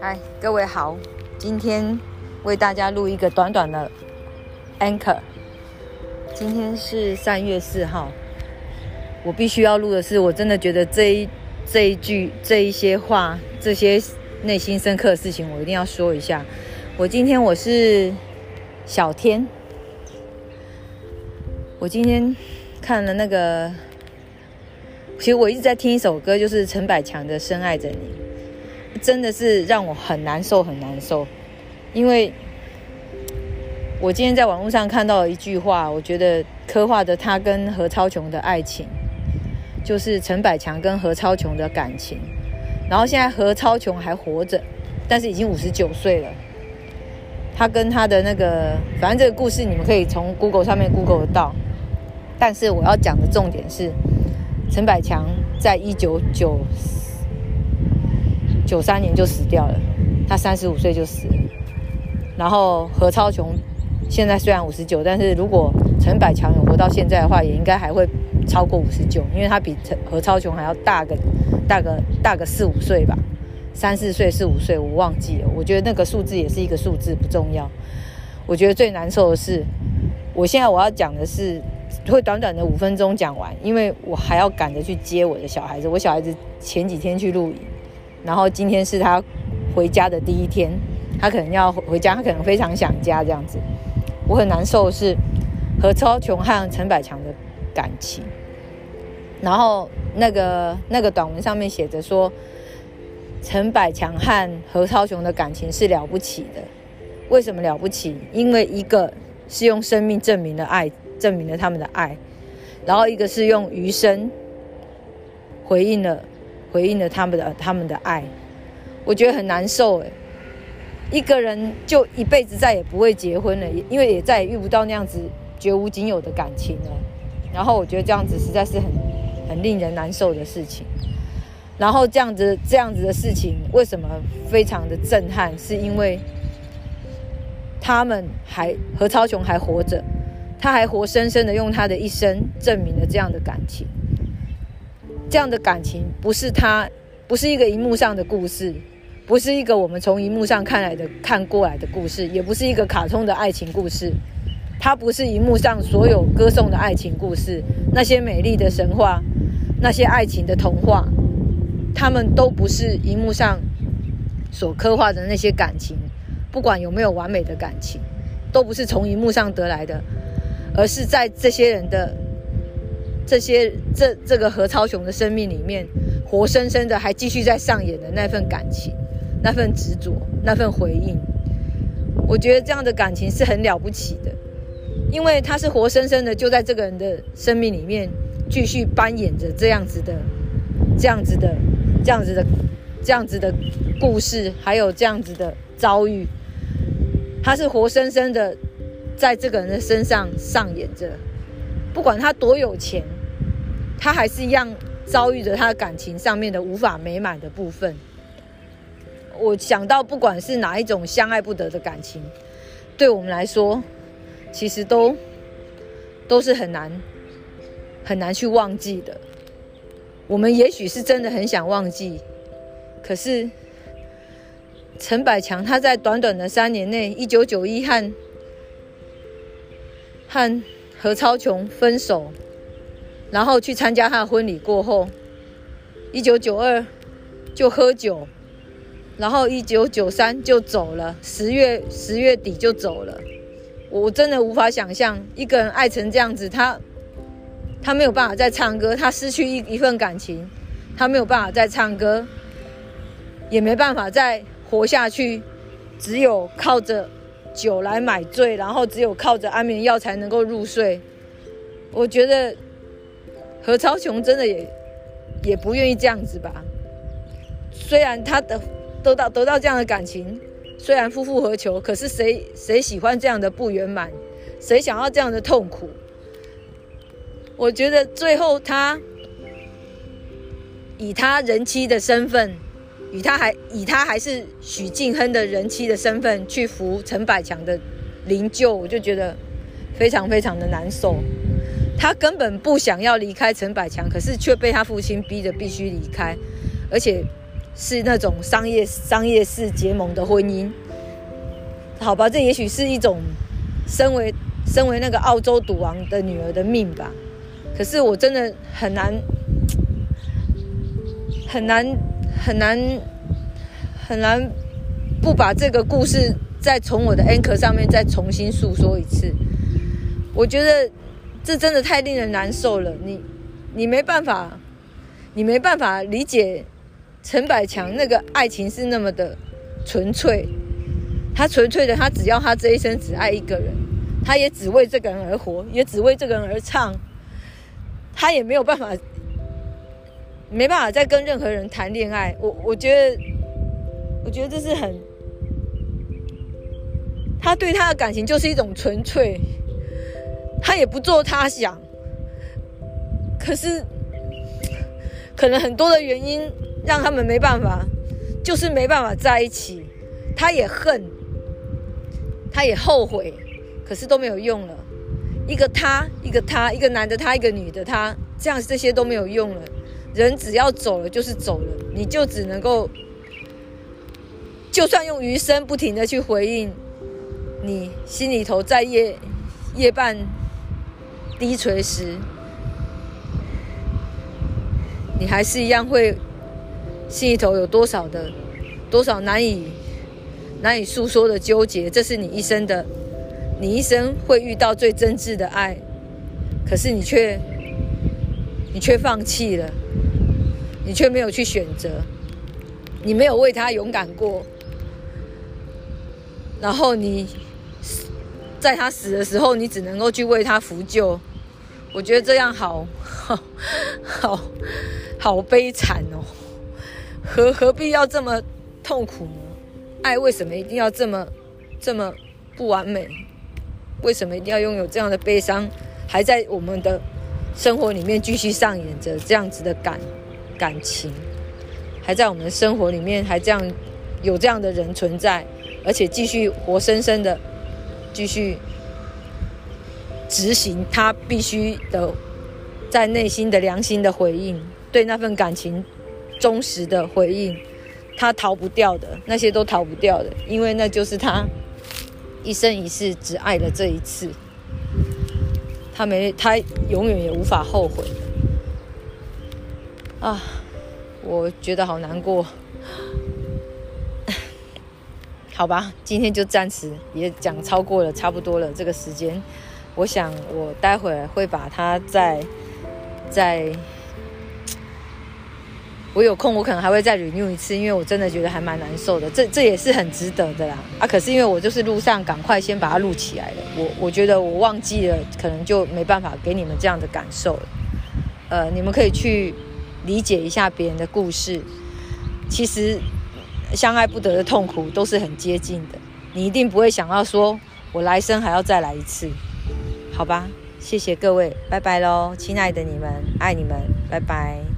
嗨，各位好，今天为大家录一个短短的 anchor。今天是三月四号，我必须要录的是，我真的觉得这一这一句这一些话，这些内心深刻的事情，我一定要说一下。我今天我是小天，我今天看了那个，其实我一直在听一首歌，就是陈百强的《深爱着你》。真的是让我很难受，很难受，因为我今天在网络上看到一句话，我觉得刻画的他跟何超琼的爱情，就是陈百强跟何超琼的感情。然后现在何超琼还活着，但是已经五十九岁了。他跟他的那个，反正这个故事你们可以从 Google 上面 Google 得到。但是我要讲的重点是，陈百强在一九九。九三年就死掉了，他三十五岁就死了。然后何超琼现在虽然五十九，但是如果陈百强有活到现在的话，也应该还会超过五十九，因为他比陈何超琼还要大个大个大个四五岁吧，三四岁四五岁我忘记了。我觉得那个数字也是一个数字，不重要。我觉得最难受的是，我现在我要讲的是会短短的五分钟讲完，因为我还要赶着去接我的小孩子。我小孩子前几天去露营。然后今天是他回家的第一天，他可能要回家，他可能非常想家这样子。我很难受是何超琼和陈百强的感情。然后那个那个短文上面写着说，陈百强和何超琼的感情是了不起的。为什么了不起？因为一个是用生命证明了爱，证明了他们的爱，然后一个是用余生回应了。回应了他们的他们的爱，我觉得很难受哎。一个人就一辈子再也不会结婚了，因为也再也遇不到那样子绝无仅有的感情了。然后我觉得这样子实在是很很令人难受的事情。然后这样子这样子的事情为什么非常的震撼？是因为他们还何超琼还活着，他还活生生的用他的一生证明了这样的感情。这样的感情不是他，不是一个荧幕上的故事，不是一个我们从荧幕上看来的看过来的故事，也不是一个卡通的爱情故事。它不是荧幕上所有歌颂的爱情故事，那些美丽的神话，那些爱情的童话，他们都不是荧幕上所刻画的那些感情。不管有没有完美的感情，都不是从荧幕上得来的，而是在这些人的。这些这这个何超雄的生命里面，活生生的还继续在上演的那份感情，那份执着，那份回应，我觉得这样的感情是很了不起的，因为他是活生生的就在这个人的生命里面继续扮演着这样子的、这样子的、这样子的、这样子的故事，还有这样子的遭遇，他是活生生的在这个人的身上上演着。不管他多有钱，他还是一样遭遇着他感情上面的无法美满的部分。我想到，不管是哪一种相爱不得的感情，对我们来说，其实都都是很难很难去忘记的。我们也许是真的很想忘记，可是陈百强他在短短的三年内，一九九一和和。何超琼分手，然后去参加他的婚礼过后，一九九二就喝酒，然后一九九三就走了，十月十月底就走了。我真的无法想象一个人爱成这样子，他他没有办法再唱歌，他失去一一份感情，他没有办法再唱歌，也没办法再活下去，只有靠着。酒来买醉，然后只有靠着安眠药才能够入睡。我觉得何超琼真的也也不愿意这样子吧。虽然他的得到得到这样的感情，虽然夫复何求，可是谁谁喜欢这样的不圆满？谁想要这样的痛苦？我觉得最后他以他人妻的身份。与他还以他还是许晋亨的人妻的身份去扶陈百强的灵柩，我就觉得非常非常的难受。他根本不想要离开陈百强，可是却被他父亲逼着必须离开，而且是那种商业商业式结盟的婚姻。好吧，这也许是一种身为身为那个澳洲赌王的女儿的命吧。可是我真的很难很难很难很难不把这个故事再从我的 anchor 上面再重新诉说一次。我觉得这真的太令人难受了。你你没办法，你没办法理解陈百强那个爱情是那么的纯粹。他纯粹的，他只要他这一生只爱一个人，他也只为这个人而活，也只为这个人而唱。他也没有办法，没办法再跟任何人谈恋爱。我我觉得，我觉得这是很，他对他的感情就是一种纯粹，他也不做他想。可是，可能很多的原因让他们没办法，就是没办法在一起。他也恨。他也后悔，可是都没有用了。一个他，一个他，一个男的他，一个女的他，这样这些都没有用了。人只要走了就是走了，你就只能够，就算用余生不停的去回应，你心里头在夜夜半低垂时，你还是一样会心里头有多少的多少难以。难以诉说的纠结，这是你一生的，你一生会遇到最真挚的爱，可是你却，你却放弃了，你却没有去选择，你没有为他勇敢过，然后你，在他死的时候，你只能够去为他扶救，我觉得这样好，好，好，好悲惨哦，何何必要这么痛苦呢？爱为什么一定要这么这么不完美？为什么一定要拥有这样的悲伤，还在我们的生活里面继续上演着这样子的感感情？还在我们的生活里面还这样有这样的人存在，而且继续活生生的继续执行他必须的在内心的良心的回应，对那份感情忠实的回应。他逃不掉的，那些都逃不掉的，因为那就是他一生一世只爱了这一次。他没，他永远也无法后悔。啊，我觉得好难过。好吧，今天就暂时也讲超过了，差不多了这个时间。我想我待会儿会把它再再。我有空，我可能还会再 renew 一次，因为我真的觉得还蛮难受的。这这也是很值得的啦。啊，可是因为我就是路上赶快先把它录起来了。我我觉得我忘记了，可能就没办法给你们这样的感受了。呃，你们可以去理解一下别人的故事。其实相爱不得的痛苦都是很接近的。你一定不会想要说我来生还要再来一次，好吧？谢谢各位，拜拜喽，亲爱的你们，爱你们，拜拜。